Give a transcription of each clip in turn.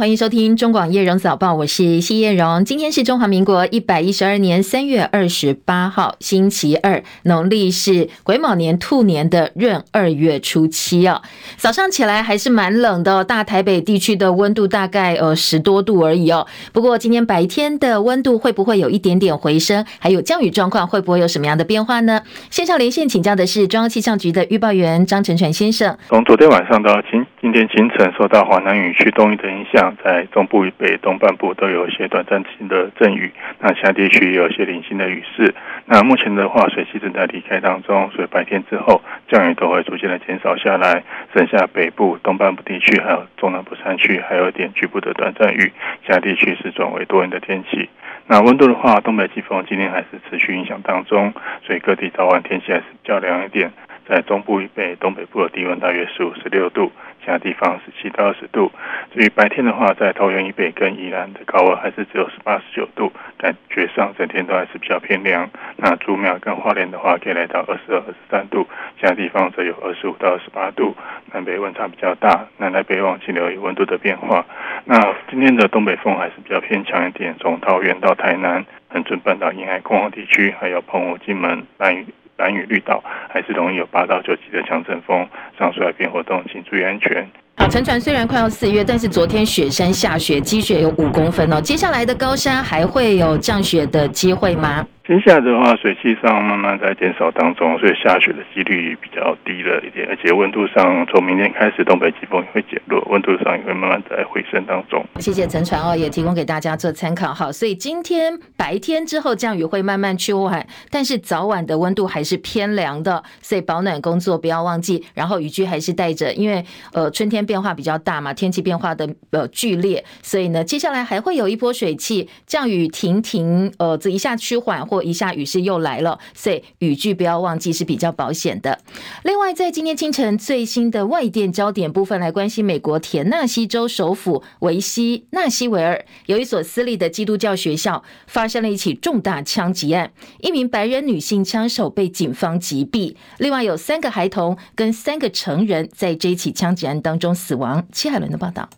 欢迎收听中广叶荣早报，我是谢叶荣。今天是中华民国一百一十二年三月二十八号，星期二，农历是癸卯年兔年的闰二月初七啊。早上起来还是蛮冷的，大台北地区的温度大概呃十多度而已哦。不过今天白天的温度会不会有一点点回升？还有降雨状况会不会有什么样的变化呢？线上连线请教的是中央气象局的预报员张成全先生。从昨天晚上到今今天清晨，受到华南雨区东移的影响。在中部以北、东半部都有一些短暂性的阵雨，那其他地区也有一些零星的雨势。那目前的话，水汽正在离开当中，所以白天之后降雨都会逐渐的减少下来，剩下北部、东半部地区还有中南部山区还有一点局部的短暂雨，其他地区是转为多云的天气。那温度的话，东北季风今天还是持续影响当中，所以各地早晚天气还是较凉一点。在中部以北、东北部的低温大约十五、十六度，其他地方十七到二十度。至于白天的话，在桃园以北跟宜兰的高温还是只有十八、十九度，感觉上整天都还是比较偏凉。那竹苗跟花莲的话，可以来到二十二、二十三度，其他地方则有二十五到二十八度。南北温差比较大，南来北往请留意温度的变化。那今天的东北风还是比较偏强一点，从桃园到台南、恒春半岛沿海空旷地区，还有澎湖、金门、兰屿。兰屿绿岛还是容易有八到九级的强阵风，上述海边活动请注意安全。好，沉船虽然快要四月，但是昨天雪山下雪，积雪有五公分哦。接下来的高山还会有降雪的机会吗？接下来的话，水汽上慢慢在减少当中，所以下雪的几率比较低了一点，而且温度上从明天开始，东北季风也会减弱，温度上也会慢慢在回升当中。谢谢陈传哦，也提供给大家做参考。好，所以今天白天之后降雨会慢慢趋缓，但是早晚的温度还是偏凉的，所以保暖工作不要忘记。然后雨具还是带着，因为呃春天变化比较大嘛，天气变化的呃剧烈，所以呢接下来还会有一波水汽，降雨停停，呃这一下趋缓或。一下雨势又来了，所以雨具不要忘记是比较保险的。另外，在今天清晨最新的外电焦点部分来关心美国田纳西州首府维西纳西维尔有一所私立的基督教学校发生了一起重大枪击案，一名白人女性枪手被警方击毙，另外有三个孩童跟三个成人在这一起枪击案当中死亡。戚海伦的报道。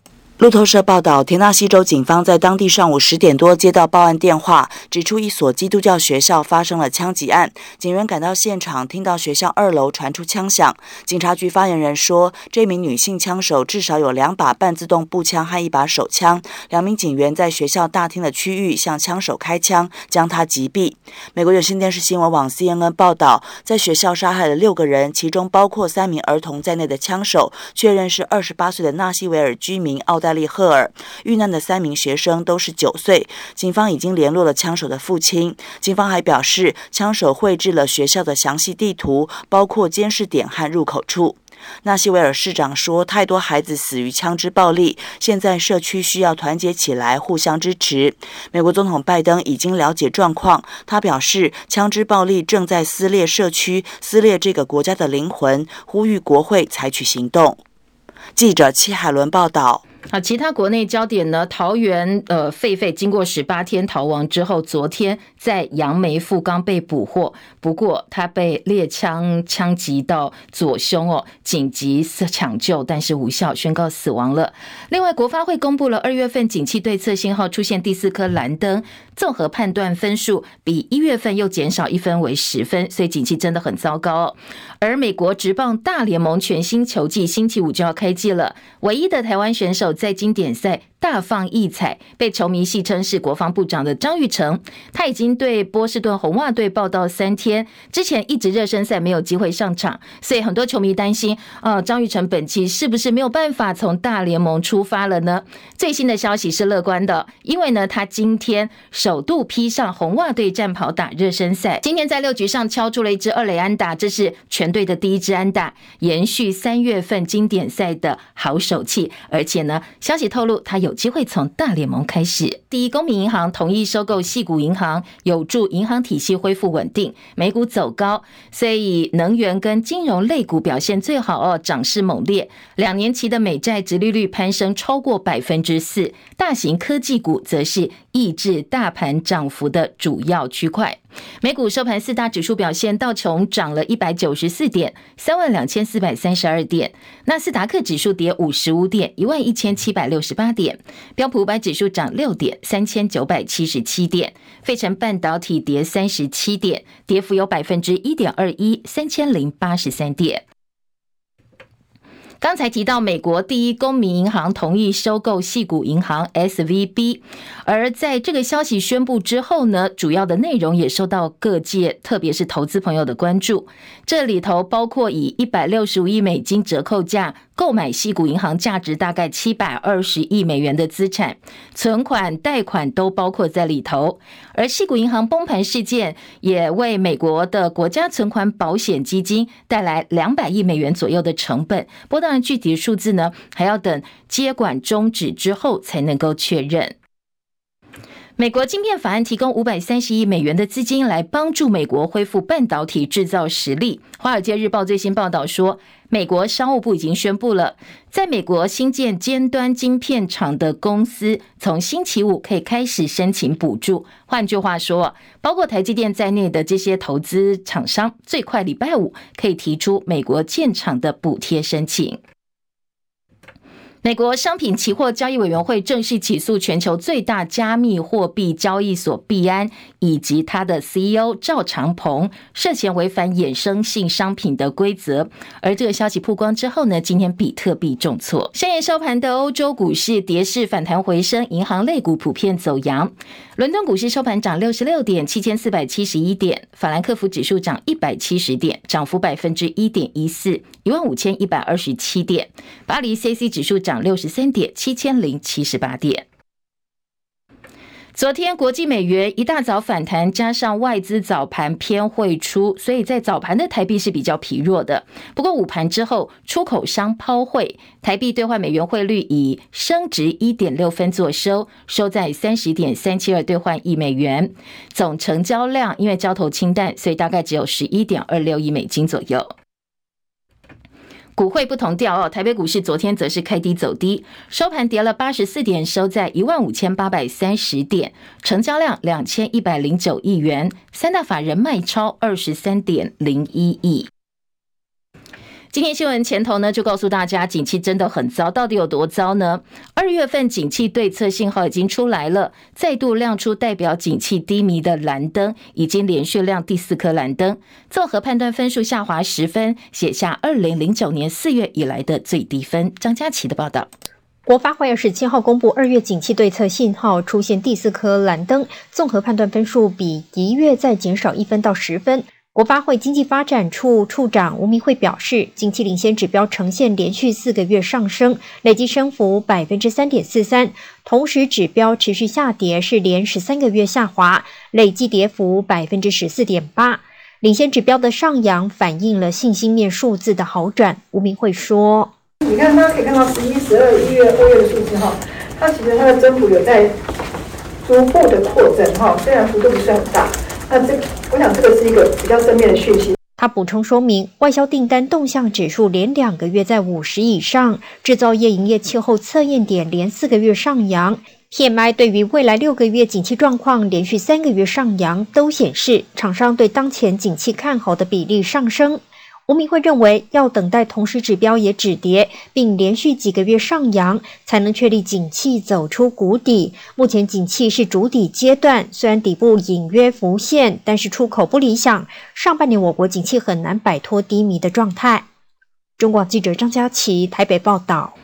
路透社报道，田纳西州警方在当地上午十点多接到报案电话，指出一所基督教学校发生了枪击案。警员赶到现场，听到学校二楼传出枪响。警察局发言人说，这名女性枪手至少有两把半自动步枪和一把手枪。两名警员在学校大厅的区域向枪手开枪，将他击毙。美国有线电视新闻网 CNN 报道，在学校杀害了六个人，其中包括三名儿童在内的枪手，确认是二十八岁的纳西维尔居民奥黛利赫尔遇难的三名学生都是九岁，警方已经联络了枪手的父亲。警方还表示，枪手绘制了学校的详细地图，包括监视点和入口处。纳西维尔市长说：“太多孩子死于枪支暴力，现在社区需要团结起来，互相支持。”美国总统拜登已经了解状况，他表示：“枪支暴力正在撕裂社区，撕裂这个国家的灵魂，呼吁国会采取行动。”记者戚海伦报道。好，其他国内焦点呢？桃园呃，狒狒经过十八天逃亡之后，昨天在杨梅富冈被捕获。不过他被猎枪枪击到左胸哦，紧急抢救，但是无效，宣告死亡了。另外，国发会公布了二月份景气对策信号出现第四颗蓝灯，综合判断分数比一月份又减少一分为十分，所以景气真的很糟糕。而美国职棒大联盟全新球季星期五就要开季了，唯一的台湾选手。在经典赛大放异彩，被球迷戏称是国防部长的张玉成，他已经对波士顿红袜队报道三天，之前一直热身赛没有机会上场，所以很多球迷担心，啊，张玉成本期是不是没有办法从大联盟出发了呢？最新的消息是乐观的，因为呢，他今天首度披上红袜队战袍打热身赛，今天在六局上敲出了一支二垒安打，这是全队的第一支安打，延续三月份经典赛的好手气，而且呢。消息透露，他有机会从大联盟开始。第一公民银行同意收购系股银行，有助银行体系恢复稳定。美股走高，所以能源跟金融类股表现最好哦，涨势猛烈。两年期的美债殖利率攀升超过百分之四，大型科技股则是抑制大盘涨幅的主要区块。美股收盘四大指数表现，道琼涨了一百九十四点，三万两千四百三十二点；纳斯达克指数跌五十五点，一万一千七百六十八点；标普五百指数涨六点，三千九百七十七点；费城半导体跌三十七点，跌幅有百分之一点二一，三千零八十三点。刚才提到，美国第一公民银行同意收购矽谷银行 SVB，而在这个消息宣布之后呢，主要的内容也受到各界，特别是投资朋友的关注。这里头包括以一百六十五亿美金折扣价购买矽谷银行价值大概七百二十亿美元的资产，存款、贷款都包括在里头。而矽谷银行崩盘事件也为美国的国家存款保险基金带来两百亿美元左右的成本。不过当然，具体的数字呢，还要等接管终止之后才能够确认。美国晶片法案提供五百三十亿美元的资金来帮助美国恢复半导体制造实力。华尔街日报最新报道说，美国商务部已经宣布了，在美国新建尖端晶片厂的公司，从星期五可以开始申请补助。换句话说，包括台积电在内的这些投资厂商，最快礼拜五可以提出美国建厂的补贴申请。美国商品期货交易委员会正式起诉全球最大加密货币交易所币安以及他的 CEO 赵长鹏涉嫌违反衍生性商品的规则。而这个消息曝光之后呢，今天比特币重挫。深夜收盘的欧洲股市跌势反弹回升，银行类股普遍走扬。伦敦股市收盘涨六十六点，七千四百七十一点；法兰克福指数涨一百七十点，涨幅百分之一点一四，一万五千一百二十七点；巴黎 c c 指数涨涨六十三点，七千零七十八点。昨天国际美元一大早反弹，加上外资早盘偏汇出，所以在早盘的台币是比较疲弱的。不过午盘之后，出口商抛汇，台币兑换美元汇率以升值一点六分作收，收在三十点三七二兑换一美元。总成交量因为交投清淡，所以大概只有十一点二六亿美金左右。股汇不同调哦，台北股市昨天则是开低走低，收盘跌了八十四点，收在一万五千八百三十点，成交量两千一百零九亿元，三大法人卖超二十三点零一亿。今天新闻前头呢，就告诉大家，景气真的很糟，到底有多糟呢？二月份景气对策信号已经出来了，再度亮出代表景气低迷的蓝灯，已经连续亮第四颗蓝灯，综合判断分数下滑十分，写下二零零九年四月以来的最低分。张佳琪的报道，国发会二十七号公布二月景气对策信号出现第四颗蓝灯，综合判断分数比一月再减少一分到十分。国发会经济发展处处长吴明慧表示，景气领先指标呈现连续四个月上升，累计升幅百分之三点四三，同时指标持续下跌，是连十三个月下滑，累计跌幅百分之十四点八。领先指标的上扬反映了信心面数字的好转。吴明慧说：“你看，大家可以看到十一、十二、一月、二月的数字哈，它其实它的增幅有在逐步的扩增哈，虽然幅度不是很大。”那这，我想这个是一个比较正面的讯息。他补充说明，外销订单动向指数连两个月在五十以上，制造业营业气候测验点连四个月上扬，PMI 对于未来六个月景气状况连续三个月上扬，都显示厂商对当前景气看好的比例上升。吴明慧认为，要等待同时指标也止跌，并连续几个月上扬，才能确立景气走出谷底。目前景气是主底阶段，虽然底部隐约浮现，但是出口不理想。上半年我国景气很难摆脱低迷的状态。中广记者张佳琪台北报道。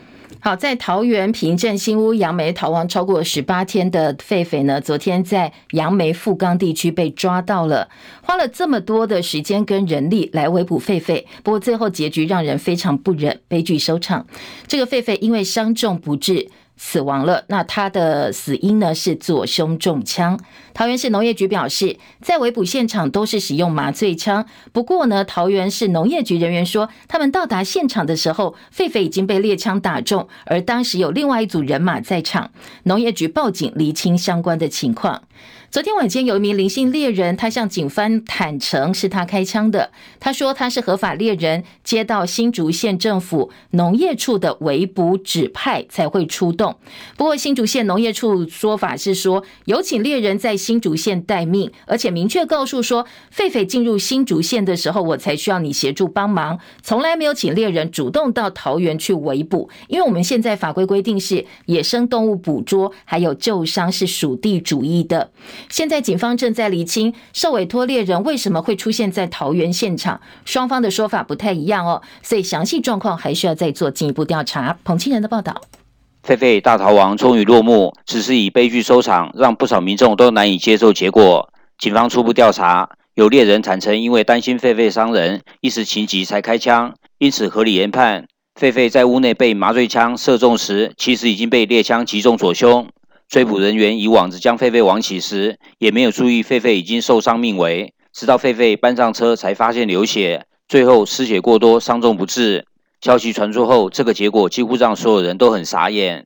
好，在桃园平镇新屋杨梅逃亡超过十八天的狒狒呢，昨天在杨梅富冈地区被抓到了，花了这么多的时间跟人力来围捕狒狒，不过最后结局让人非常不忍，悲剧收场。这个狒狒因为伤重不治。死亡了。那他的死因呢？是左胸中枪。桃园市农业局表示，在围捕现场都是使用麻醉枪。不过呢，桃园市农业局人员说，他们到达现场的时候，狒狒已经被猎枪打中，而当时有另外一组人马在场。农业局报警厘清相关的情况。昨天晚间，有一名林姓猎人，他向警方坦承是他开枪的。他说他是合法猎人，接到新竹县政府农业处的围捕指派才会出动。动。不过新竹县农业处说法是说，有请猎人在新竹县待命，而且明确告诉说，狒狒进入新竹县的时候，我才需要你协助帮忙，从来没有请猎人主动到桃园去围捕。因为我们现在法规规定是野生动物捕捉还有救伤是属地主义的。现在警方正在厘清受委托猎人为什么会出现在桃园现场，双方的说法不太一样哦，所以详细状况还需要再做进一步调查。彭清仁的报道。狒狒大逃亡终于落幕，只是以悲剧收场，让不少民众都难以接受结果。警方初步调查，有猎人坦承因为担心狒狒伤人，一时情急才开枪，因此合理研判，狒狒在屋内被麻醉枪射中时，其实已经被猎枪击中左胸。追捕人员以网子将狒狒网起时，也没有注意狒狒已经受伤命危，直到狒狒搬上车才发现流血，最后失血过多，伤重不治。消息传出后，这个结果几乎让所有人都很傻眼。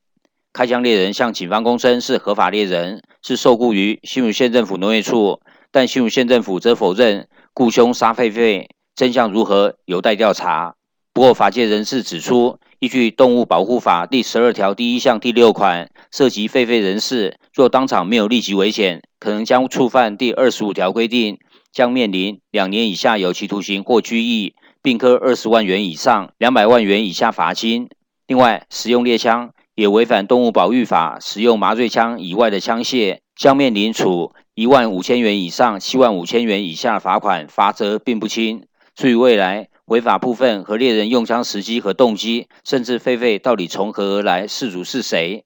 开枪猎人向警方供称是合法猎人，是受雇于新竹县政府农业处，但新竹县政府则否认雇凶杀狒狒，真相如何有待调查。不过，法界人士指出，依据《动物保护法》第十二条第一项第六款，涉及狒狒人士若当场没有立即危险，可能将触犯第二十五条规定，将面临两年以下有期徒刑或拘役。并科二十万元以上两百万元以下罚金。另外，使用猎枪也违反动物保育法，使用麻醉枪以外的枪械，将面临处一万五千元以上七万五千元以下罚款，罚则并不轻。至于未来违法部分和猎人用枪时机和动机，甚至狒狒到底从何而来，事主是谁，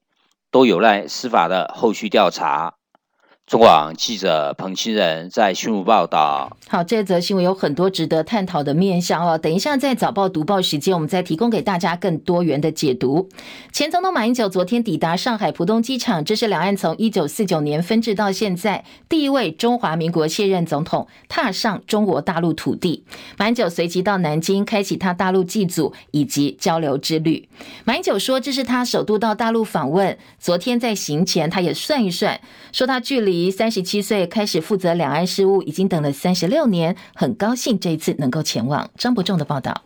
都有赖司法的后续调查。中广记者彭清仁在新闻报道。好，这则新闻有很多值得探讨的面向哦。等一下在早报读报时间，我们再提供给大家更多元的解读。前总统马英九昨天抵达上海浦东机场，这是两岸从一九四九年分治到现在第一位中华民国卸任总统踏上中国大陆土地。马英九随即到南京开启他大陆祭祖以及交流之旅。马英九说，这是他首度到大陆访问。昨天在行前，他也算一算，说他距离。三十七岁开始负责两岸事务，已经等了三十六年，很高兴这一次能够前往。张伯仲的报道。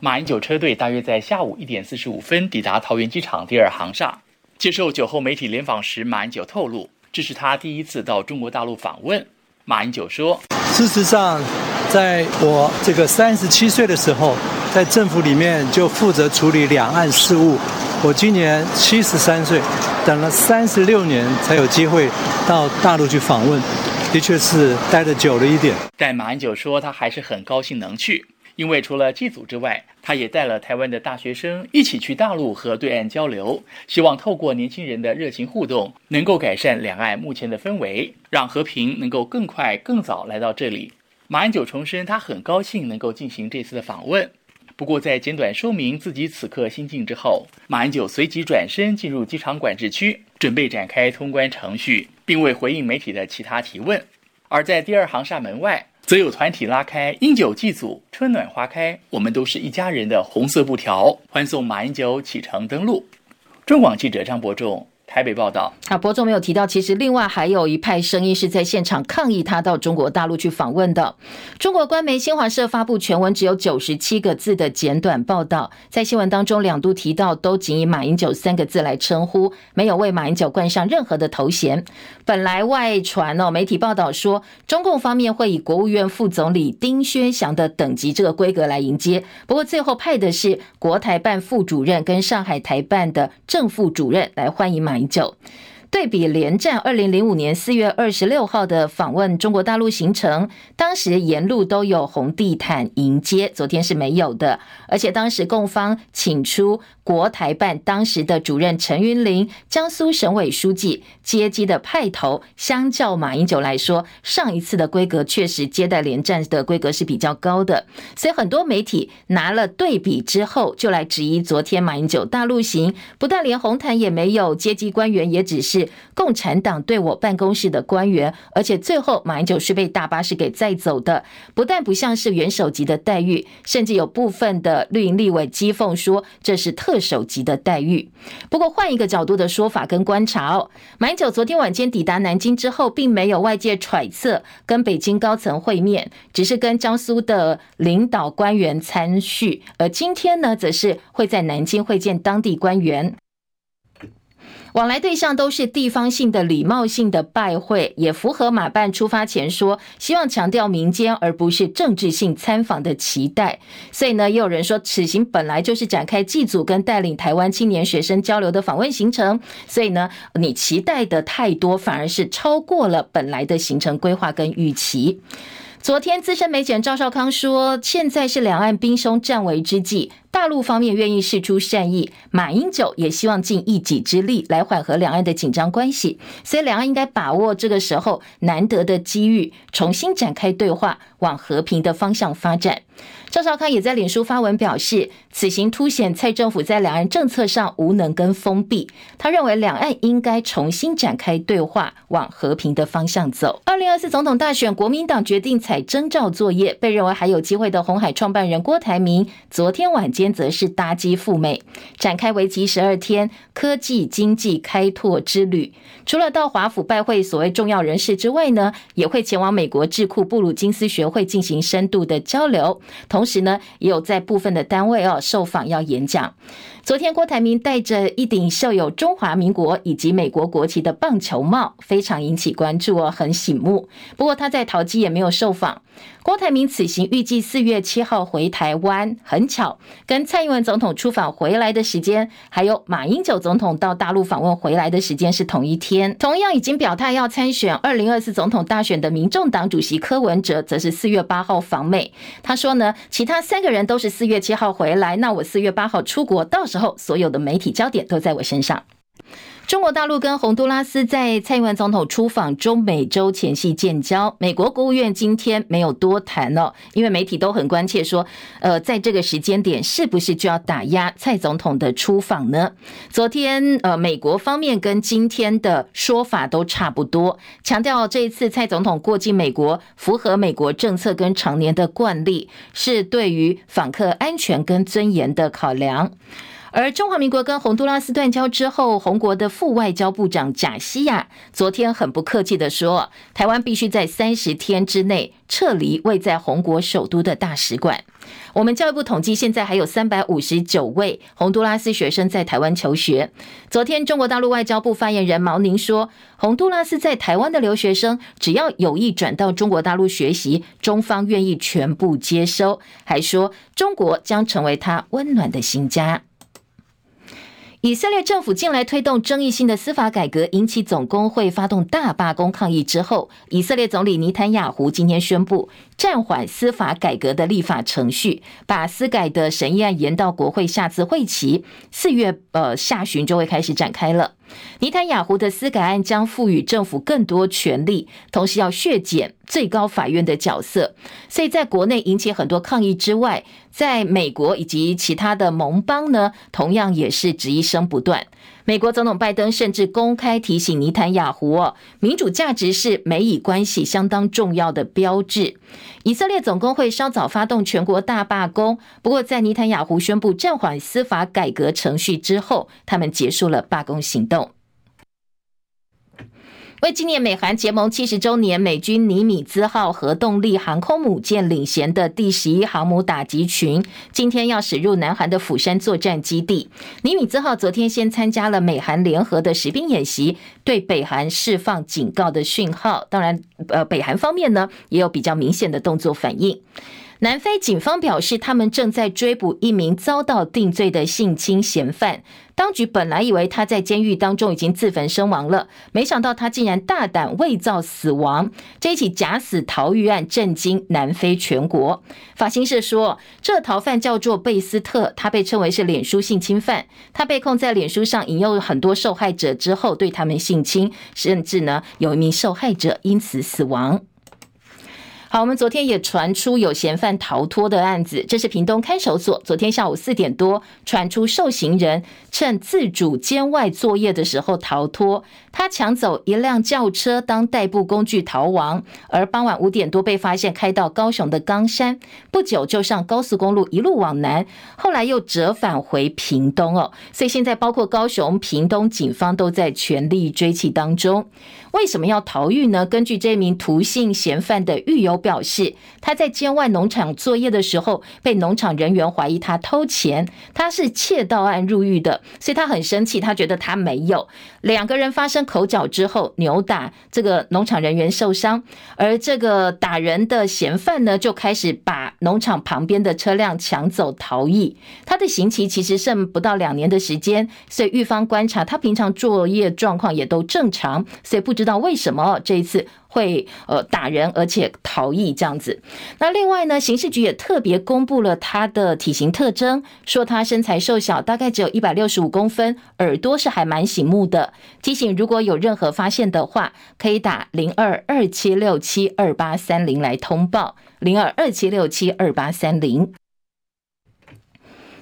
马英九车队大约在下午一点四十五分抵达桃园机场第二航厦。接受酒后媒体联访时，马英九透露，这是他第一次到中国大陆访问。马英九说：“事实上，在我这个三十七岁的时候，在政府里面就负责处理两岸事务。我今年七十三岁。”等了三十六年才有机会到大陆去访问，的确是待得久了一点。但马英九说他还是很高兴能去，因为除了祭祖之外，他也带了台湾的大学生一起去大陆和对岸交流，希望透过年轻人的热情互动，能够改善两岸目前的氛围，让和平能够更快更早来到这里。马英九重申他很高兴能够进行这次的访问。不过，在简短说明自己此刻心境之后，马英九随即转身进入机场管制区，准备展开通关程序，并未回应媒体的其他提问。而在第二航厦门外，则有团体拉开“英九祭祖，春暖花开，我们都是一家人”的红色布条，欢送马英九启程登陆。中广记者张伯仲。台北报道，啊，博总没有提到，其实另外还有一派声音是在现场抗议他到中国大陆去访问的。中国官媒新华社发布全文只有九十七个字的简短报道，在新闻当中两度提到，都仅以马英九三个字来称呼，没有为马英九冠上任何的头衔。本来外传哦，媒体报道说，中共方面会以国务院副总理丁薛祥的等级这个规格来迎接，不过最后派的是国台办副主任跟上海台办的正副主任来欢迎马英就。对比连战二零零五年四月二十六号的访问中国大陆行程，当时沿路都有红地毯迎接，昨天是没有的。而且当时共方请出国台办当时的主任陈云林、江苏省委书记接机的派头，相较马英九来说，上一次的规格确实接待连战的规格是比较高的。所以很多媒体拿了对比之后，就来质疑昨天马英九大陆行，不但连红毯也没有，接机官员也只是共产党对我办公室的官员，而且最后马英九是被大巴士给载走的，不但不像是元首级的待遇，甚至有部分的绿营立委讥讽说这是特首级的待遇。不过换一个角度的说法跟观察哦，马英九昨天晚间抵达南京之后，并没有外界揣测跟北京高层会面，只是跟江苏的领导官员参叙，而今天呢，则是会在南京会见当地官员。往来对象都是地方性的礼貌性的拜会，也符合马办出发前说希望强调民间而不是政治性参访的期待。所以呢，也有人说此行本来就是展开祭祖跟带领台湾青年学生交流的访问行程，所以呢，你期待的太多，反而是超过了本来的行程规划跟预期。昨天，资深媒体人赵少康说，现在是两岸兵凶战危之际。大陆方面愿意释出善意，马英九也希望尽一己之力来缓和两岸的紧张关系，所以两岸应该把握这个时候难得的机遇，重新展开对话，往和平的方向发展。赵少康也在脸书发文表示，此行凸显蔡政府在两岸政策上无能跟封闭。他认为两岸应该重新展开对话，往和平的方向走。二零二四总统大选，国民党决定采征召作业，被认为还有机会的红海创办人郭台铭，昨天晚间。则是搭机赴美，展开为期十二天科技经济开拓之旅。除了到华府拜会所谓重要人士之外呢，也会前往美国智库布鲁金斯学会进行深度的交流。同时呢，也有在部分的单位哦受访要演讲。昨天，郭台铭戴着一顶绣有中华民国以及美国国旗的棒球帽，非常引起关注哦，很醒目。不过他在桃机也没有受访。郭台铭此行预计四月七号回台湾，很巧，跟蔡英文总统出访回来的时间，还有马英九总统到大陆访问回来的时间是同一天。同样已经表态要参选二零二四总统大选的民众党主席柯文哲，则是四月八号访美。他说呢，其他三个人都是四月七号回来，那我四月八号出国，到时。之后，所有的媒体焦点都在我身上。中国大陆跟洪都拉斯在蔡英文总统出访中美洲前夕建交。美国国务院今天没有多谈哦，因为媒体都很关切说，呃，在这个时间点是不是就要打压蔡总统的出访呢？昨天，呃，美国方面跟今天的说法都差不多，强调这一次蔡总统过境美国符合美国政策跟常年的惯例，是对于访客安全跟尊严的考量。而中华民国跟洪都拉斯断交之后，洪国的副外交部长贾西亚昨天很不客气地说，台湾必须在三十天之内撤离位在洪国首都的大使馆。我们教育部统计，现在还有三百五十九位洪都拉斯学生在台湾求学。昨天，中国大陆外交部发言人毛宁说，洪都拉斯在台湾的留学生只要有意转到中国大陆学习，中方愿意全部接收，还说中国将成为他温暖的新家。以色列政府近来推动争议性的司法改革，引起总工会发动大罢工抗议之后，以色列总理尼坦雅胡今天宣布暂缓司法改革的立法程序，把司改的审议案延到国会下次会期，四月呃下旬就会开始展开了。尼坦雅胡的司改案将赋予政府更多权力，同时要削减最高法院的角色，所以在国内引起很多抗议之外，在美国以及其他的盟邦呢，同样也是质疑声不断。美国总统拜登甚至公开提醒尼坦雅胡哦，民主价值是美以关系相当重要的标志。以色列总工会稍早发动全国大罢工，不过在尼坦雅胡宣布暂缓司法改革程序之后，他们结束了罢工行动。为纪念美韩结盟七十周年，美军尼米兹号核动力航空母舰领衔的第十一航母打击群，今天要驶入南韩的釜山作战基地。尼米兹号昨天先参加了美韩联合的实兵演习，对北韩释放警告的讯号。当然，呃，北韩方面呢也有比较明显的动作反应。南非警方表示，他们正在追捕一名遭到定罪的性侵嫌犯。当局本来以为他在监狱当中已经自焚身亡了，没想到他竟然大胆伪造死亡。这一起假死逃狱案震惊南非全国。法新社说，这逃犯叫做贝斯特，他被称为是脸书性侵犯。他被控在脸书上引诱很多受害者之后，对他们性侵，甚至呢有一名受害者因此死亡。好，我们昨天也传出有嫌犯逃脱的案子，这是屏东看守所。昨天下午四点多，传出受刑人趁自主监外作业的时候逃脱，他抢走一辆轿车当代步工具逃亡，而傍晚五点多被发现开到高雄的冈山，不久就上高速公路一路往南，后来又折返回屏东哦。所以现在包括高雄、屏东警方都在全力追缉当中。为什么要逃狱呢？根据这名涂姓嫌犯的狱友。表示，他在监外农场作业的时候，被农场人员怀疑他偷钱，他是窃盗案入狱的，所以他很生气，他觉得他没有。两个人发生口角之后，扭打，这个农场人员受伤，而这个打人的嫌犯呢，就开始把农场旁边的车辆抢走逃逸。他的刑期其实剩不到两年的时间，所以狱方观察他平常作业状况也都正常，所以不知知道为什么这一次。会呃打人，而且逃逸这样子。那另外呢，刑事局也特别公布了他的体型特征，说他身材瘦小，大概只有一百六十五公分，耳朵是还蛮醒目的。提醒如果有任何发现的话，可以打零二二七六七二八三零来通报，零二二七六七二八三零。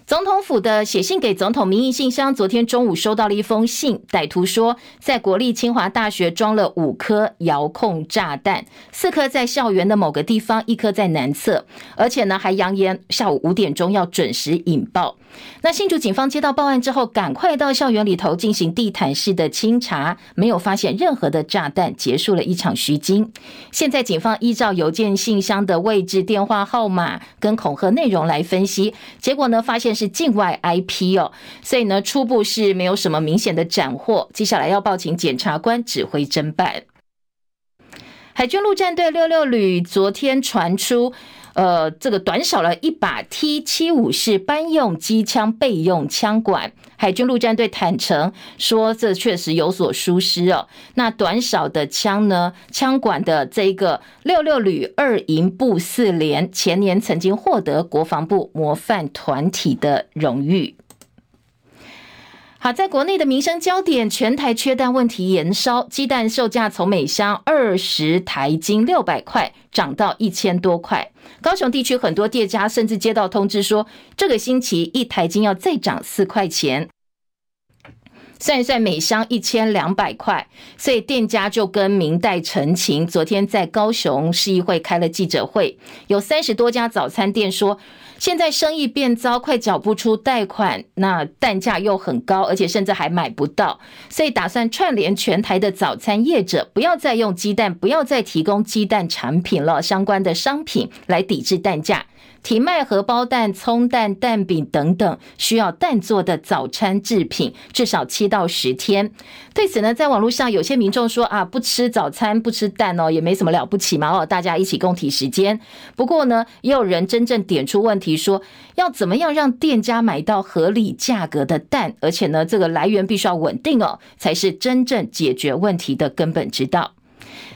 总统府的写信给总统民意信箱，昨天中午收到了一封信。歹徒说，在国立清华大学装了五颗遥控炸弹，四颗在校园的某个地方，一颗在南侧，而且呢还扬言下午五点钟要准时引爆。那新竹警方接到报案之后，赶快到校园里头进行地毯式的清查，没有发现任何的炸弹，结束了一场虚惊。现在警方依照邮件信箱的位置、电话号码跟恐吓内容来分析，结果呢发现是境外 IP 哦，所以呢初步是没有什么明显的斩获，接下来要报请检察官指挥侦办。海军陆战队六六旅昨天传出。呃，这个短少了一把 T 七五式班用机枪备用枪管，海军陆战队坦诚说，这确实有所疏失哦。那短少的枪呢？枪管的这个六六旅二营部四连，前年曾经获得国防部模范团体的荣誉。好，在国内的民生焦点，全台缺蛋问题延烧，鸡蛋售价从每箱二十台斤六百块涨到一千多块。高雄地区很多店家甚至接到通知说，这个星期一台斤要再涨四块钱。算一算，每箱一千两百块，所以店家就跟民代陈情。昨天在高雄市议会开了记者会，有三十多家早餐店说。现在生意变糟，快缴不出贷款，那蛋价又很高，而且甚至还买不到，所以打算串联全台的早餐业者，不要再用鸡蛋，不要再提供鸡蛋产品了，相关的商品来抵制蛋价。提卖荷包蛋、葱蛋、蛋饼等等需要蛋做的早餐制品，至少七到十天。对此呢，在网络上有些民众说啊，不吃早餐不吃蛋哦，也没什么了不起嘛哦，大家一起共体时间。不过呢，也有人真正点出问题，说要怎么样让店家买到合理价格的蛋，而且呢，这个来源必须要稳定哦，才是真正解决问题的根本之道。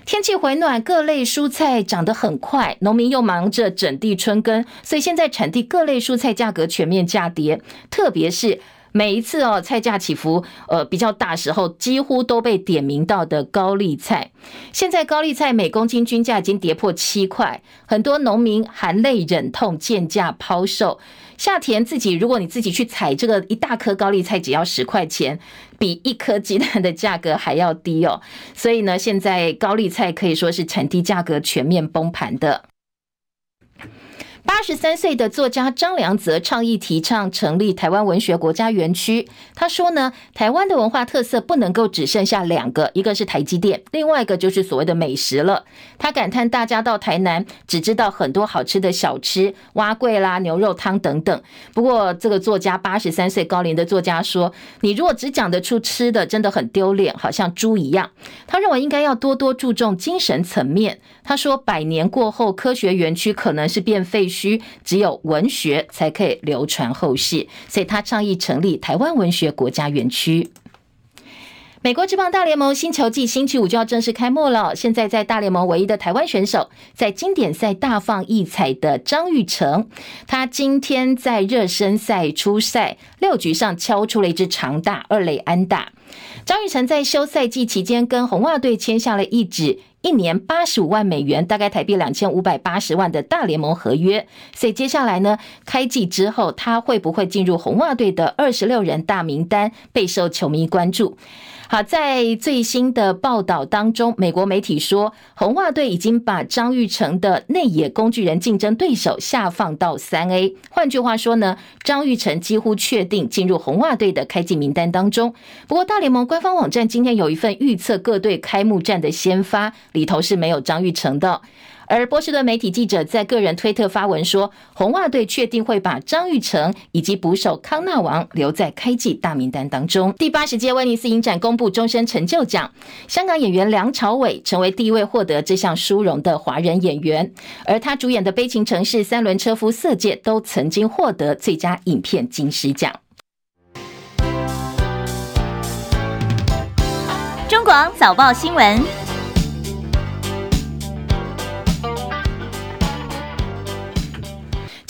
天气回暖，各类蔬菜长得很快，农民又忙着整地春耕，所以现在产地各类蔬菜价格全面价跌，特别是每一次哦菜价起伏呃比较大时候，几乎都被点名到的高丽菜，现在高丽菜每公斤均价已经跌破七块，很多农民含泪忍痛贱价抛售。夏田自己，如果你自己去采这个一大颗高丽菜，只要十块钱，比一颗鸡蛋的价格还要低哦。所以呢，现在高丽菜可以说是产地价格全面崩盘的。八十三岁的作家张良泽倡议提倡成立台湾文学国家园区。他说呢，台湾的文化特色不能够只剩下两个，一个是台积电，另外一个就是所谓的美食了。他感叹大家到台南只知道很多好吃的小吃，蛙桂啦、牛肉汤等等。不过这个作家八十三岁高龄的作家说，你如果只讲得出吃的，真的很丢脸，好像猪一样。他认为应该要多多注重精神层面。他说，百年过后，科学园区可能是变废墟，区只有文学才可以流传后世，所以他倡议成立台湾文学国家园区。美国职棒大联盟新球季星期五就要正式开幕了。现在在大联盟唯一的台湾选手，在经典赛大放异彩的张玉成，他今天在热身赛初赛六局上敲出了一支长打二垒安打。张玉成在休赛季期间跟红袜队签下了一纸一年八十五万美元，大概台币两千五百八十万的大联盟合约。所以接下来呢，开季之后他会不会进入红袜队的二十六人大名单，备受球迷关注。好，在最新的报道当中，美国媒体说，红袜队已经把张玉成的内野工具人竞争对手下放到三 A。换句话说呢，张玉成几乎确定进入红袜队的开季名单当中。不过，大联盟官方网站今天有一份预测各队开幕战的先发，里头是没有张玉成的。而波士顿媒体记者在个人推特发文说，红袜队确定会把张育成以及捕手康纳王留在开季大名单当中。第八十届威尼斯影展公布终身成就奖，香港演员梁朝伟成为第一位获得这项殊荣的华人演员，而他主演的《悲情城市》、《三轮车夫》、《色戒》都曾经获得最佳影片金狮奖。中广早报新闻。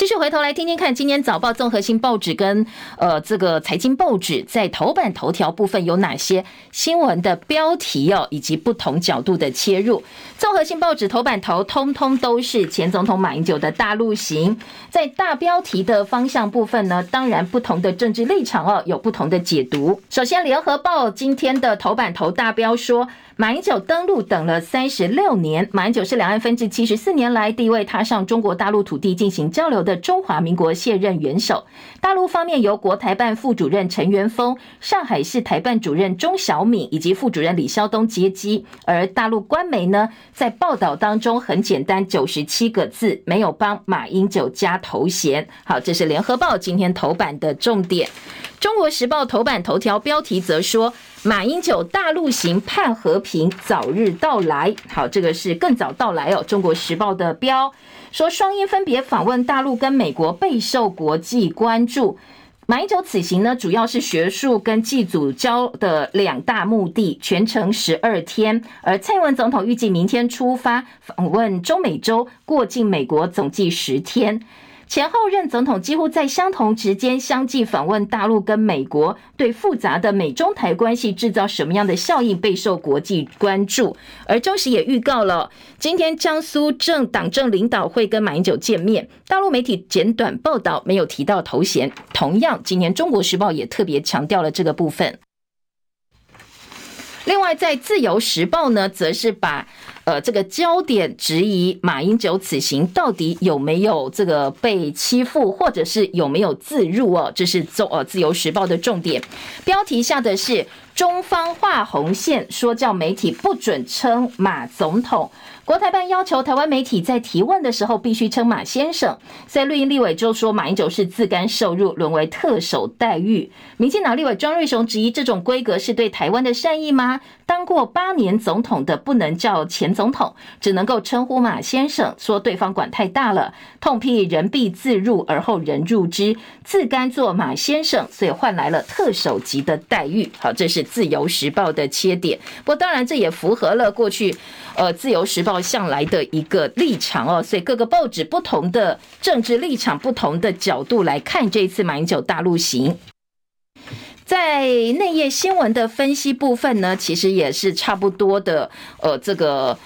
继续回头来听听看，今天早报综合性报纸跟呃这个财经报纸在头版头条部分有哪些新闻的标题哦，以及不同角度的切入。综合性报纸头版头通通都是前总统马英九的大陆行，在大标题的方向部分呢，当然不同的政治立场哦，有不同的解读。首先，联合报今天的头版头大标说。马英九登陆等了三十六年。马英九是两岸分治七十四年来第一位踏上中国大陆土地进行交流的中华民国卸任元首。大陆方面由国台办副主任陈元峰、上海市台办主任钟小敏以及副主任李肖东接机。而大陆官媒呢，在报道当中很简单，九十七个字，没有帮马英九加头衔。好，这是联合报今天头版的重点。中国时报头版头条标题则说。马英九大陆行盼和平早日到来，好，这个是更早到来哦。中国时报的标说，双英分别访问大陆跟美国，备受国际关注。马英九此行呢，主要是学术跟祭祖交的两大目的，全程十二天。而蔡英文总统预计明天出发访问中美洲，过境美国总计十天。前后任总统几乎在相同时间相继访问大陆跟美国，对复杂的美中台关系制造什么样的效应备受国际关注。而中时也预告了，今天江苏政党政领导会跟马英九见面。大陆媒体简短报道，没有提到头衔。同样，今年中国时报也特别强调了这个部分。另外，在自由时报呢，则是把。呃，这个焦点质疑马英九此行到底有没有这个被欺负，或者是有没有自入哦？这是中《呃自由时报》的重点。标题下的是中方画红线，说教媒体不准称马总统。国台办要求台湾媒体在提问的时候必须称马先生，所以绿营立委就说马英九是自甘受辱，沦为特首待遇。民进党立委庄瑞雄质疑这种规格是对台湾的善意吗？当过八年总统的不能叫前总统，只能够称呼马先生，说对方管太大了，痛批人必自入而后人入之，自甘做马先生，所以换来了特首级的待遇。好，这是自由时报的切点。不过当然这也符合了过去呃自由时报。向来的一个立场哦，所以各个报纸不同的政治立场、不同的角度来看这一次马英九大陆行，在内页新闻的分析部分呢，其实也是差不多的，呃，这个。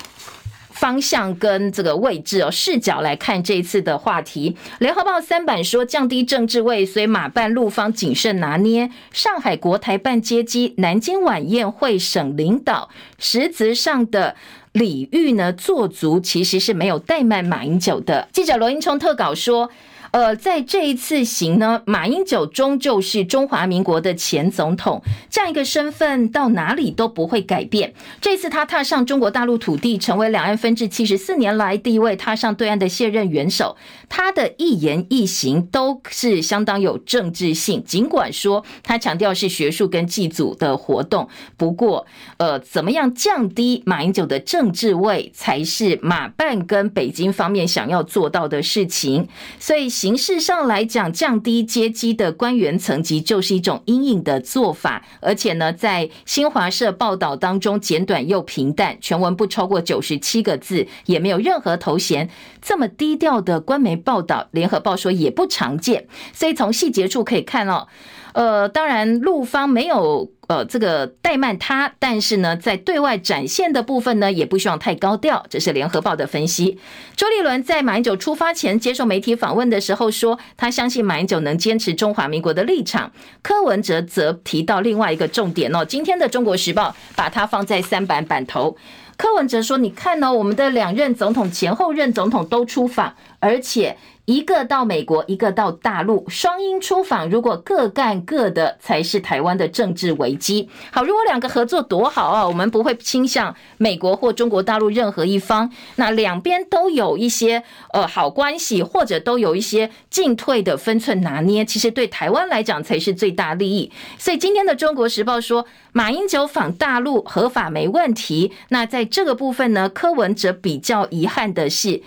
方向跟这个位置哦，视角来看这一次的话题。联合报三版说降低政治位，所以马办陆方谨慎拿捏。上海国台办接机，南京晚宴会省领导，实质上的礼遇呢做足，其实是没有怠慢马英九的。记者罗英聪特稿说。呃，在这一次行呢，马英九终究是中华民国的前总统，这样一个身份到哪里都不会改变。这次他踏上中国大陆土地，成为两岸分治七十四年来第一位踏上对岸的现任元首，他的一言一行都是相当有政治性。尽管说他强调是学术跟祭祖的活动，不过，呃，怎么样降低马英九的政治位，才是马办跟北京方面想要做到的事情。所以。形式上来讲，降低接机的官员层级就是一种阴影的做法，而且呢，在新华社报道当中简短又平淡，全文不超过九十七个字，也没有任何头衔，这么低调的官媒报道，联合报说也不常见，所以从细节处可以看哦。呃，当然，陆方没有呃这个怠慢他，但是呢，在对外展现的部分呢，也不希望太高调。这是联合报的分析。周立伦在马英九出发前接受媒体访问的时候说，他相信马英九能坚持中华民国的立场。柯文哲则提到另外一个重点哦，今天的中国时报把它放在三版版头。柯文哲说：“你看呢，我们的两任总统前后任总统都出访，而且。一个到美国，一个到大陆，双英出访，如果各干各的，才是台湾的政治危机。好，如果两个合作多好啊，我们不会倾向美国或中国大陆任何一方。那两边都有一些呃好关系，或者都有一些进退的分寸拿捏，其实对台湾来讲才是最大利益。所以今天的《中国时报》说，马英九访大陆合法没问题。那在这个部分呢，柯文哲比较遗憾的是。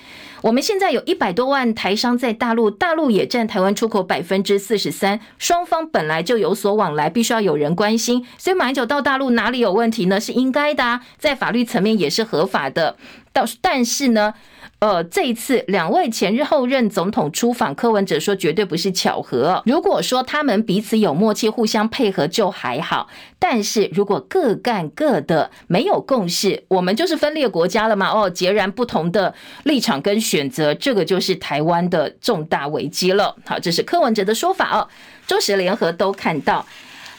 我们现在有一百多万台商在大陆，大陆也占台湾出口百分之四十三，双方本来就有所往来，必须要有人关心。所以马英九到大陆哪里有问题呢？是应该的啊，在法律层面也是合法的。到但是呢？呃，这一次两位前日后任总统出访，柯文哲说绝对不是巧合。如果说他们彼此有默契，互相配合就还好，但是如果各干各的，没有共识，我们就是分裂国家了嘛？哦，截然不同的立场跟选择，这个就是台湾的重大危机了。好，这是柯文哲的说法哦。中时联合都看到。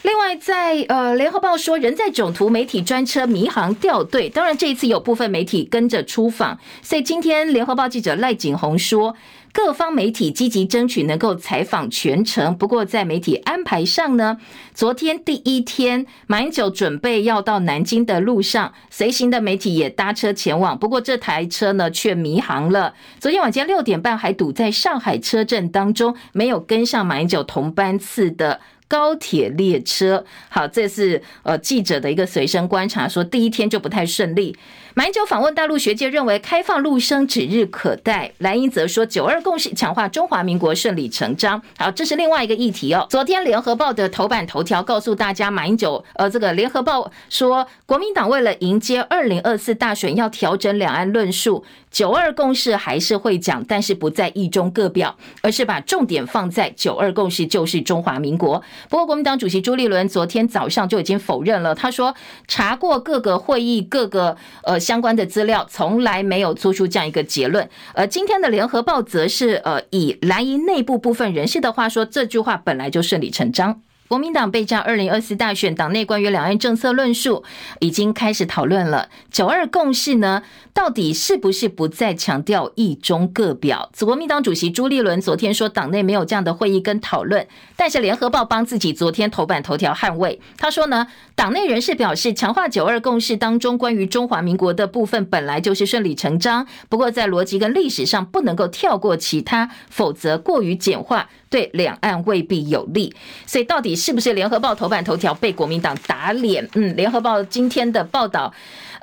另外在，呃，《联合报》说，人在囧途，媒体专车迷航掉队。当然，这一次有部分媒体跟着出访，所以今天《联合报》记者赖景红说，各方媒体积极争取能够采访全程。不过，在媒体安排上呢，昨天第一天，马英九准备要到南京的路上，随行的媒体也搭车前往。不过，这台车呢却迷航了。昨天晚间六点半还堵在上海车阵当中，没有跟上马英九同班次的。高铁列车，好，这是呃记者的一个随身观察，说第一天就不太顺利。马英九访问大陆，学界认为开放陆生指日可待。蓝营则说九二共识强化中华民国顺理成章。好，这是另外一个议题哦。昨天联合报的头版头条告诉大家，马英九呃，这个联合报说，国民党为了迎接二零二四大选，要调整两岸论述，九二共识还是会讲，但是不在一中各表，而是把重点放在九二共识就是中华民国。不过，国民党主席朱立伦昨天早上就已经否认了，他说查过各个会议各个呃。相关的资料从来没有做出这样一个结论，而今天的联合报则是呃以蓝营内部部分人士的话说，这句话本来就顺理成章。国民党备战二零二四大选，党内关于两岸政策论述已经开始讨论了。九二共识呢，到底是不是不再强调一中各表？国民党主席朱立伦昨天说，党内没有这样的会议跟讨论。但是联合报帮自己昨天头版头条捍卫，他说呢，党内人士表示，强化九二共识当中关于中华民国的部分本来就是顺理成章，不过在逻辑跟历史上不能够跳过其他，否则过于简化。对两岸未必有利，所以到底是不是联合报头版头条被国民党打脸？嗯，联合报今天的报道。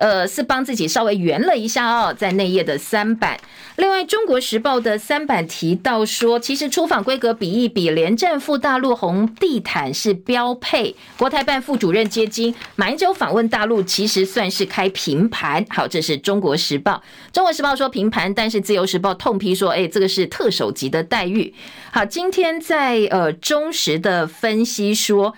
呃，是帮自己稍微圆了一下哦，在内页的三版。另外，《中国时报》的三版提到说，其实出访规格比一比，连战赴大陆红地毯是标配。国台办副主任接机，马英九访问大陆，其实算是开平盘。好，这是《中国时报》。《中国时报》说平盘，但是《自由时报》痛批说，哎，这个是特首级的待遇。好，今天在呃中时的分析说。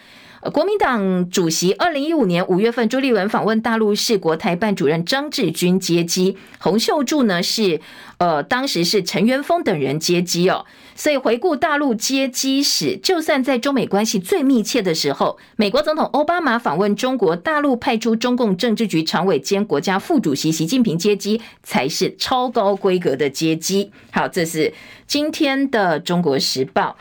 国民党主席二零一五年五月份朱立伦访问大陆，是国台办主任张志军接机，洪秀柱呢是呃当时是陈元峰等人接机哦。所以回顾大陆接机史，就算在中美关系最密切的时候，美国总统奥巴马访问中国大陆，派出中共政治局常委兼国家副主席习近平接机，才是超高规格的接机。好，这是今天的中国时报。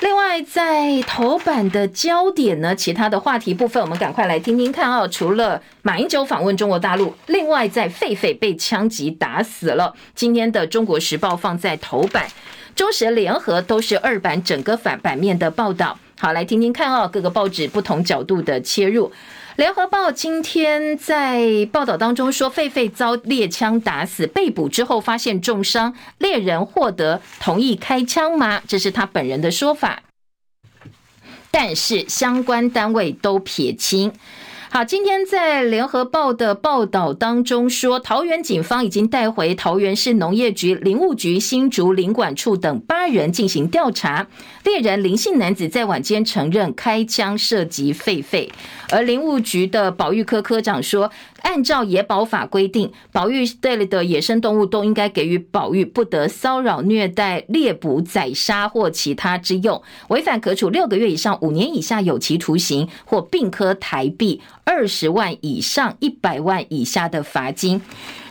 另外，在头版的焦点呢，其他的话题部分，我们赶快来听听看哦。除了马英九访问中国大陆，另外在狒狒被枪击打死了。今天的《中国时报》放在头版，中时联合都是二版整个反版面的报道。好，来听听看哦，各个报纸不同角度的切入。联合报今天在报道当中说，狒狒遭猎枪打死，被捕之后发现重伤，猎人获得同意开枪吗？这是他本人的说法，但是相关单位都撇清。好，今天在联合报的报道当中说，桃园警方已经带回桃园市农业局、林务局、新竹林管处等八人进行调查。猎人林姓男子在晚间承认开枪射击狒狒，而林务局的保育科科长说，按照野保法规定，保育队里的野生动物都应该给予保育，不得骚扰、虐待、猎捕、宰杀或其他之用，违反可处六个月以上五年以下有期徒刑，或并科台币二十万以上一百万以下的罚金。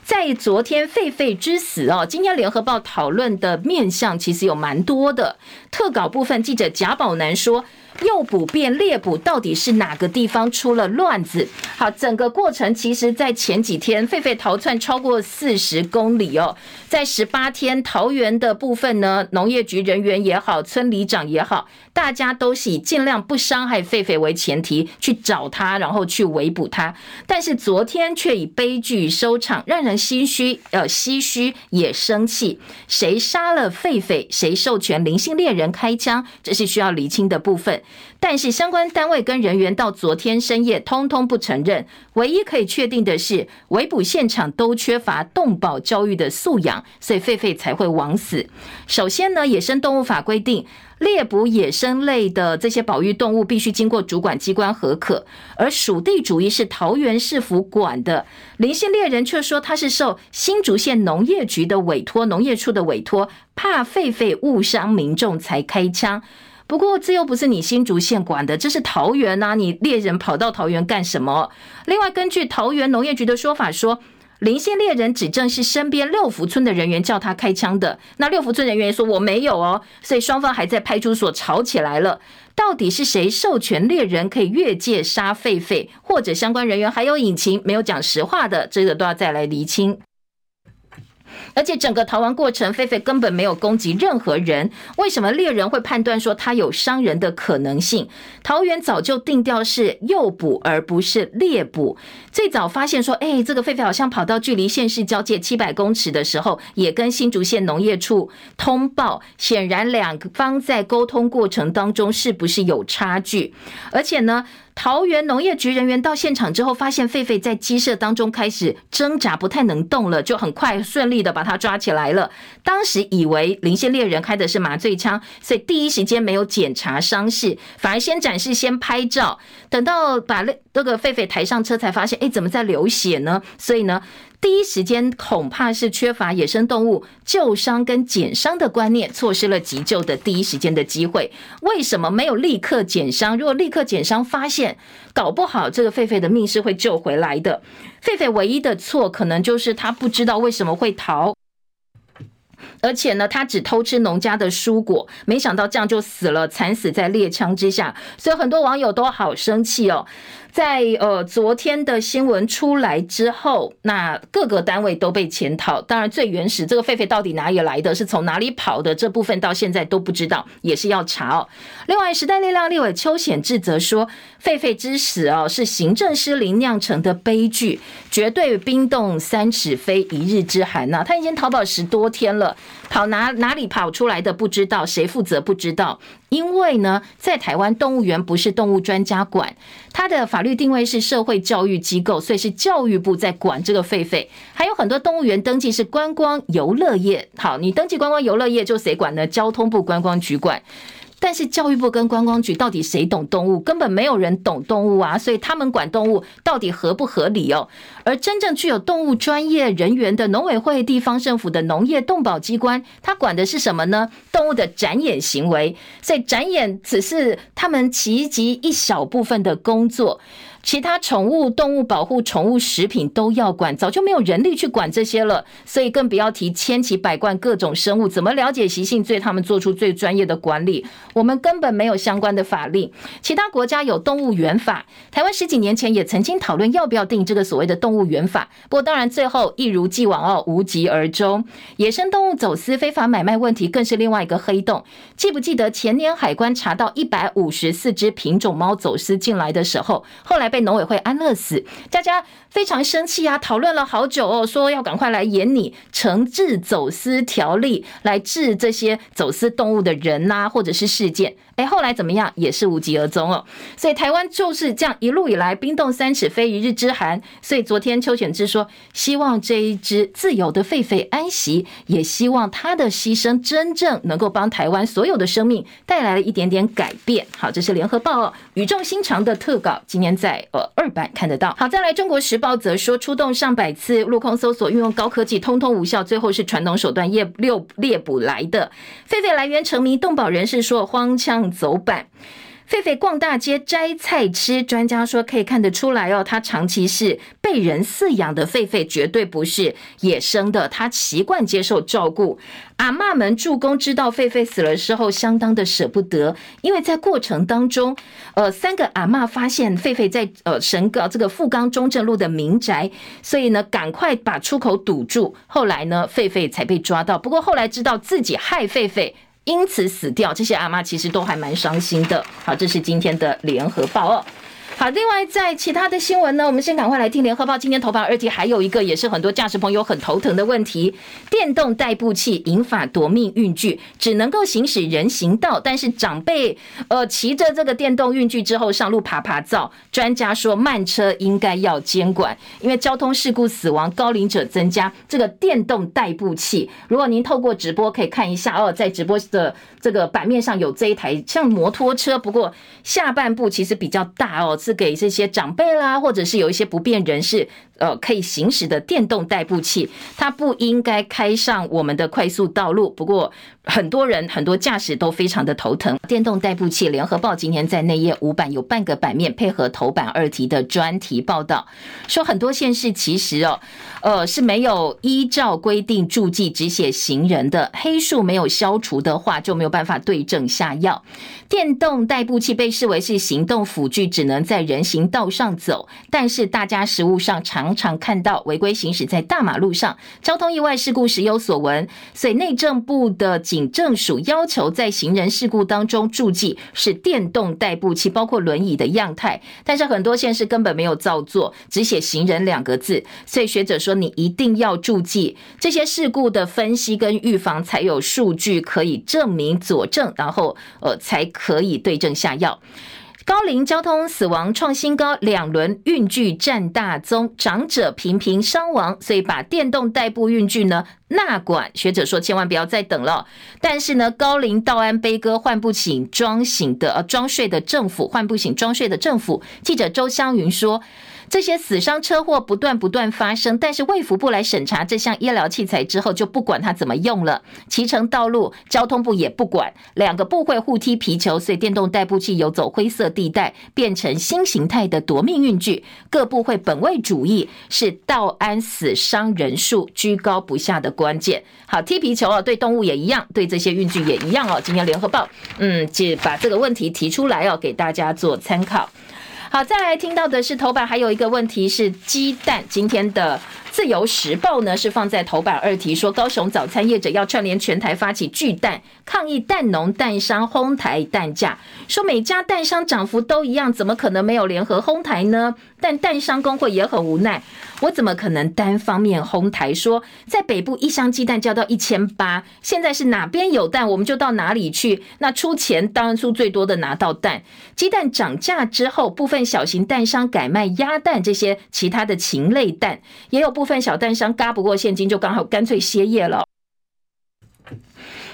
在昨天狒狒之死哦，今天联合报讨论的面向其实有蛮多的。特稿部分记者贾宝南说。诱捕变猎捕，到底是哪个地方出了乱子？好，整个过程其实，在前几天，狒狒逃窜超过四十公里哦，在十八天桃园的部分呢，农业局人员也好，村里长也好，大家都是以尽量不伤害狒狒为前提去找它，然后去围捕它。但是昨天却以悲剧收场，让人唏嘘，呃，唏嘘也生气。谁杀了狒狒？谁授权林姓猎人开枪？这是需要厘清的部分。但是相关单位跟人员到昨天深夜通通不承认。唯一可以确定的是，围捕现场都缺乏动保教育的素养，所以狒狒才会枉死。首先呢，野生动物法规定，猎捕野生类的这些保育动物必须经过主管机关核可，而属地主义是桃园市府管的。林姓猎人却说他是受新竹县农业局的委托，农业处的委托，怕狒狒误伤民众才开枪。不过这又不是你新竹县管的，这是桃园呐、啊，你猎人跑到桃园干什么？另外，根据桃园农业局的说法说，林姓猎人指证是身边六福村的人员叫他开枪的，那六福村人员说我没有哦，所以双方还在派出所吵起来了。到底是谁授权猎人可以越界杀狒狒，或者相关人员还有隐情没有讲实话的，这个都要再来厘清。而且整个逃亡过程，狒狒根本没有攻击任何人。为什么猎人会判断说他有伤人的可能性？桃园早就定调是诱捕而不是猎捕。最早发现说，哎，这个狒狒好像跑到距离县市交界七百公尺的时候，也跟新竹县农业处通报。显然两方在沟通过程当中是不是有差距？而且呢？桃园农业局人员到现场之后，发现狒狒在鸡舍当中开始挣扎，不太能动了，就很快顺利的把它抓起来了。当时以为林姓猎人开的是麻醉枪，所以第一时间没有检查伤势，反而先展示、先拍照。等到把那个狒狒抬上车，才发现，哎，怎么在流血呢？所以呢，第一时间恐怕是缺乏野生动物救伤跟减伤的观念，错失了急救的第一时间的机会。为什么没有立刻减伤？如果立刻减伤，发现搞不好这个狒狒的命是会救回来的。狒狒唯一的错，可能就是他不知道为什么会逃。而且呢，他只偷吃农家的蔬果，没想到这样就死了，惨死在猎枪之下，所以很多网友都好生气哦。在呃昨天的新闻出来之后，那各个单位都被检讨。当然，最原始这个狒狒到底哪里来的，是从哪里跑的，这部分到现在都不知道，也是要查哦。另外，时代力量立委邱显智则说，狒狒之死哦是行政失灵酿成的悲剧，绝对冰冻三尺非一日之寒呐、他已经逃跑十多天了，跑哪哪里跑出来的不知道，谁负责不知道。因为呢，在台湾动物园不是动物专家管，它的法律定位是社会教育机构，所以是教育部在管这个狒狒。还有很多动物园登记是观光游乐业，好，你登记观光游乐业就谁管呢？交通部观光局管。但是教育部跟观光局到底谁懂动物？根本没有人懂动物啊！所以他们管动物到底合不合理哦？而真正具有动物专业人员的农委会、地方政府的农业动保机关，他管的是什么呢？动物的展演行为。所以展演只是他们其中一小部分的工作。其他宠物、动物保护、宠物食品都要管，早就没有人力去管这些了，所以更不要提千奇百怪各种生物怎么了解习性，对他们做出最专业的管理。我们根本没有相关的法令。其他国家有动物园法，台湾十几年前也曾经讨论要不要定这个所谓的动物园法，不过当然最后一如既往哦，无疾而终。野生动物走私、非法买卖问题更是另外一个黑洞。记不记得前年海关查到一百五十四只品种猫走私进来的时候，后来。被农委会安乐死，大家非常生气啊！讨论了好久哦，说要赶快来演拟惩治走私条例，来治这些走私动物的人呐、或者是事件。哎，后来怎么样？也是无疾而终哦。所以台湾就是这样一路以来冰冻三尺非一日之寒。所以昨天邱显智说，希望这一只自由的狒狒安息，也希望他的牺牲真正能够帮台湾所有的生命带来了一点点改变。好，这是联合报哦，语重心长的特稿，今天在呃二版看得到。好，再来中国时报则说，出动上百次陆空搜索，运用高科技，通通无效，最后是传统手段猎猎猎捕来的狒狒来源成谜，动保人士说荒腔。走板，狒狒逛大街摘菜吃，专家说可以看得出来哦，它长期是被人饲养的狒狒，绝对不是野生的。它习惯接受照顾。阿嬷们助攻知道狒狒死了之后，相当的舍不得，因为在过程当中，呃，三个阿嬷发现狒狒在呃神冈这个富冈中正路的民宅，所以呢，赶快把出口堵住。后来呢，狒狒才被抓到。不过后来知道自己害狒狒。因此死掉，这些阿妈其实都还蛮伤心的。好，这是今天的联合报哦。好，另外在其他的新闻呢，我们先赶快来听联合报今天头版二题，还有一个也是很多驾驶朋友很头疼的问题：电动代步器引发夺命运具，只能够行驶人行道，但是长辈呃骑着这个电动运具之后上路趴趴走，专家说慢车应该要监管，因为交通事故死亡高龄者增加，这个电动代步器，如果您透过直播可以看一下哦，在直播的这个版面上有这一台像摩托车，不过下半部其实比较大哦。给这些长辈啦，或者是有一些不便人士，呃，可以行驶的电动代步器，它不应该开上我们的快速道路。不过，很多人很多驾驶都非常的头疼。电动代步器，联合报今天在内页五版有半个版面配合头版二题的专题报道，说很多县市其实哦，呃，是没有依照规定注记只写行人的黑数没有消除的话，就没有办法对症下药。电动代步器被视为是行动辅具，只能在人行道上走。但是大家实务上常常看到违规行驶在大马路上，交通意外事故时有所闻。所以内政部的警警政署要求在行人事故当中注记是电动代步器，包括轮椅的样态。但是很多县市根本没有照做，只写行人两个字。所以学者说，你一定要注记这些事故的分析跟预防，才有数据可以证明佐证，然后呃才。可以对症下药。高龄交通死亡创新高，两轮运具占大宗，长者频频伤亡，所以把电动代步运具呢纳管。学者说，千万不要再等了。但是呢，高龄道安悲歌，唤不醒装醒的呃装睡的政府，唤不醒装睡的政府。记者周湘云说。这些死伤车祸不断不断发生，但是卫福部来审查这项医疗器材之后，就不管它怎么用了。骑乘道路，交通部也不管，两个部会互踢皮球，所以电动代步器游走灰色地带，变成新形态的夺命运具。各部会本位主义是道安死伤人数居高不下的关键。好，踢皮球哦，对动物也一样，对这些运具也一样哦。今天联合报，嗯，就把这个问题提出来哦，给大家做参考。好，再来听到的是头版，还有一个问题是鸡蛋。今天的自由时报呢是放在头版二题，说高雄早餐业者要串联全台发起巨蛋抗议蛋农蛋商哄抬蛋价，说每家蛋商涨幅都一样，怎么可能没有联合哄抬呢？但蛋商工会也很无奈，我怎么可能单方面哄抬？说在北部一箱鸡蛋就要到一千八，现在是哪边有蛋我们就到哪里去。那出钱当然出最多的拿到蛋。鸡蛋涨价之后，部分小型蛋商改卖鸭蛋，这些其他的禽类蛋，也有部分小蛋商轧不过现金，就刚好干脆歇业了。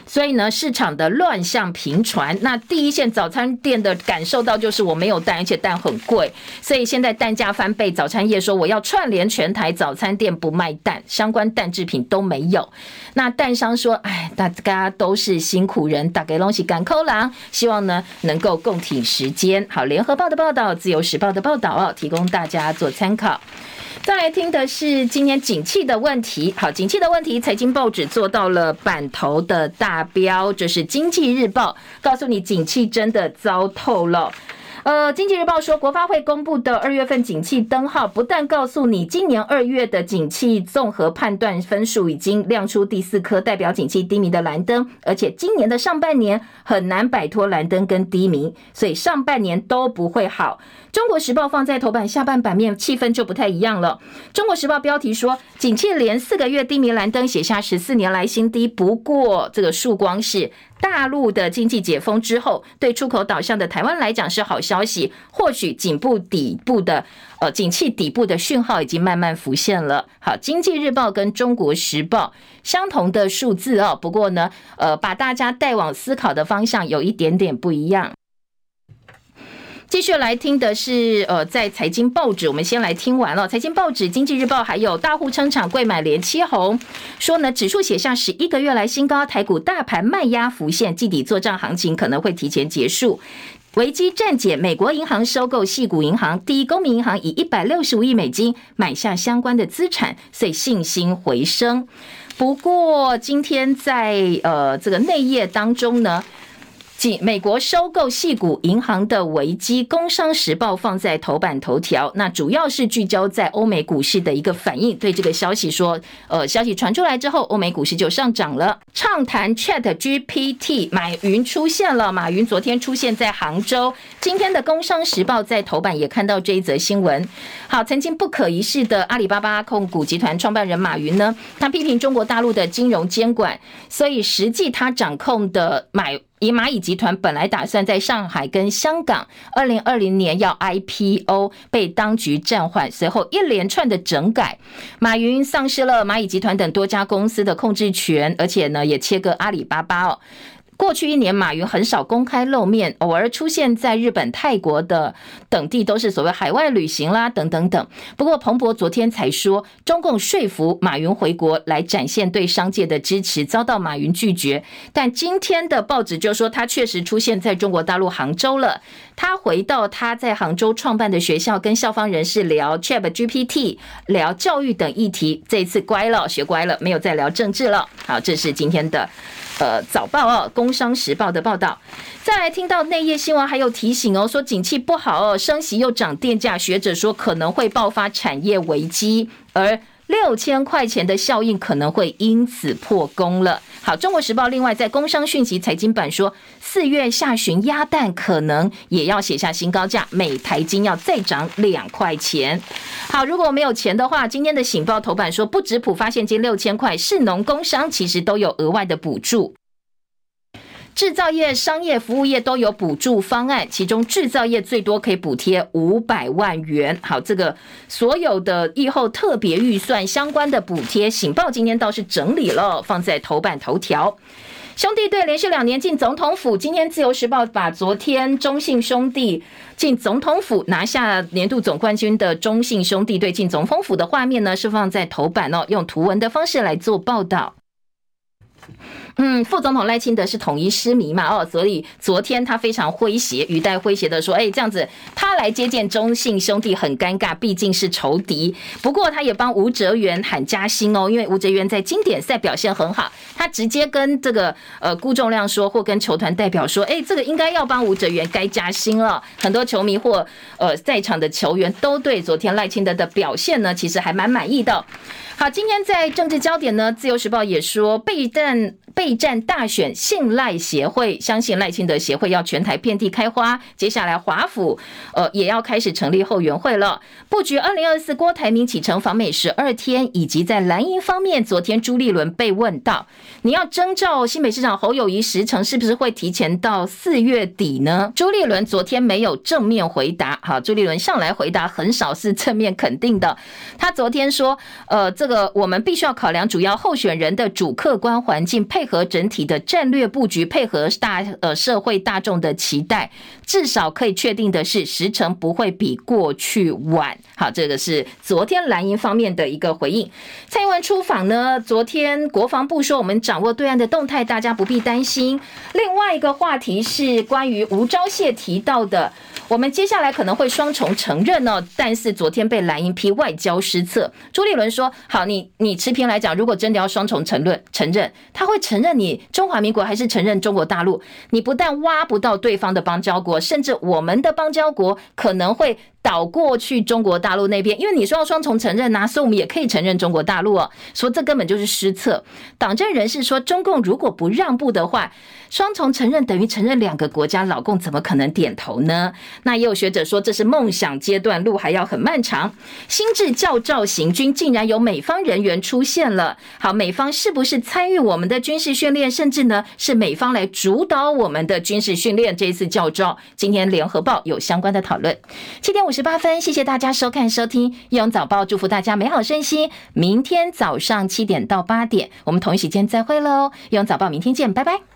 所以呢，市场的乱象频传。那第一线早餐店的感受到就是我没有蛋，而且蛋很贵。所以现在蛋价翻倍，早餐业说我要串联全台早餐店不卖蛋，相关蛋制品都没有。那蛋商说，哎，大家都是辛苦人，打给东西赶扣郎，希望呢能够共体时间。好，联合报的报道，自由时报的报道哦，提供大家做参考。再来听的是今年景气的问题。好，景气的问题，财经报纸做到了版头的大标，这是《经济日报》告诉你，景气真的糟透了。呃，经济日报说，国发会公布的二月份景气灯号，不但告诉你今年二月的景气综合判断分数已经亮出第四颗代表景气低迷的蓝灯，而且今年的上半年很难摆脱蓝灯跟低迷，所以上半年都不会好。中国时报放在头版下半版面，气氛就不太一样了。中国时报标题说，景气连四个月低迷蓝灯，写下十四年来新低。不过，这个曙光是。大陆的经济解封之后，对出口导向的台湾来讲是好消息。或许景部底部的呃景气底部的讯号已经慢慢浮现了。好，经济日报跟中国时报相同的数字哦，不过呢，呃，把大家带往思考的方向有一点点不一样。继续来听的是，呃，在财经报纸，我们先来听完了。财经报纸《经济日报》还有大户撑场柜买连七红，说呢，指数写下十一个月来新高，台股大盘卖压浮现，季底作帐行情可能会提前结束。危机暂解，美国银行收购矽谷银行，第一公民银行以一百六十五亿美金买下相关的资产，所以信心回升。不过今天在呃这个内页当中呢。美国收购系股银行的危机，《工商时报》放在头版头条，那主要是聚焦在欧美股市的一个反应。对这个消息说，呃，消息传出来之后，欧美股市就上涨了。畅谈 Chat GPT，马云出现了。马云昨天出现在杭州。今天的《工商时报》在头版也看到这一则新闻。好，曾经不可一世的阿里巴巴控股集团创办人马云呢，他批评中国大陆的金融监管，所以实际他掌控的买。以蚂蚁集团本来打算在上海跟香港二零二零年要 IPO，被当局暂缓，随后一连串的整改，马云丧失了蚂蚁集团等多家公司的控制权，而且呢也切割阿里巴巴哦。过去一年，马云很少公开露面，偶尔出现在日本、泰国的等地，都是所谓海外旅行啦，等等等。不过，彭博昨天才说，中共说服马云回国来展现对商界的支持，遭到马云拒绝。但今天的报纸就说，他确实出现在中国大陆杭州了。他回到他在杭州创办的学校，跟校方人士聊 ChatGPT，聊教育等议题。这一次乖了，学乖了，没有再聊政治了。好，这是今天的。呃，早报哦，《工商时报》的报道，再来听到内页新闻，还有提醒哦，说景气不好哦，升息又涨电价，学者说可能会爆发产业危机，而六千块钱的效应可能会因此破功了。好，《中国时报》另外在工商讯息财经版说，四月下旬鸭蛋可能也要写下新高价，每台金要再涨两块钱。好，如果没有钱的话，今天的《醒报》头版说，不止浦发现金六千块，市农工商其实都有额外的补助，制造业、商业服务业都有补助方案，其中制造业最多可以补贴五百万元。好，这个所有的疫后特别预算相关的补贴，《醒报》今天倒是整理了，放在头版头条。兄弟队连续两年进总统府，今天自由时报把昨天中信兄弟进总统府拿下年度总冠军的中信兄弟队进总统府的画面呢，是放在头版哦，用图文的方式来做报道。嗯，副总统赖清德是统一失迷嘛？哦，所以昨天他非常诙谐，语带诙谐的说：“哎，这样子他来接见中信兄弟很尴尬，毕竟是仇敌。不过他也帮吴哲元喊加薪哦，因为吴哲元在经典赛表现很好，他直接跟这个呃辜仲谅说，或跟球团代表说：哎，这个应该要帮吴哲元该加薪了。很多球迷或呃在场的球员都对昨天赖清德的表现呢，其实还蛮满意的。好，今天在政治焦点呢，自由时报也说备战。”备战大选，信赖协会相信赖清德协会要全台遍地开花。接下来华府呃也要开始成立后援会了，布局二零二四郭台铭启程访美十二天，以及在蓝营方面，昨天朱立伦被问到，你要征召新北市长侯友谊时程是不是会提前到四月底呢？朱立伦昨天没有正面回答。好，朱立伦向来回答很少是正面肯定的。他昨天说，呃，这个我们必须要考量主要候选人的主客观环境配。合整体的战略布局，配合大呃社会大众的期待，至少可以确定的是，时程不会比过去晚。好，这个是昨天蓝营方面的一个回应。蔡英文出访呢，昨天国防部说，我们掌握对岸的动态，大家不必担心。另外一个话题是关于吴钊燮提到的。我们接下来可能会双重承认呢，但是昨天被蓝营批外交失策。朱立伦说：“好，你你持平来讲，如果真的要双重承认，承认他会承认你中华民国还是承认中国大陆？你不但挖不到对方的邦交国，甚至我们的邦交国可能会。”倒过去中国大陆那边，因为你说要双重承认呐，所以我们也可以承认中国大陆哦。说这根本就是失策。党政人士说，中共如果不让步的话，双重承认等于承认两个国家，老共怎么可能点头呢？那也有学者说，这是梦想阶段，路还要很漫长。新制教召行军，竟然有美方人员出现了。好，美方是不是参与我们的军事训练，甚至呢是美方来主导我们的军事训练？这一次教召，今天联合报有相关的讨论。七点五十八分，谢谢大家收看收听《义勇早报》，祝福大家美好身心。明天早上七点到八点，我们同一时间再会喽！《义勇早报》明天见，拜拜。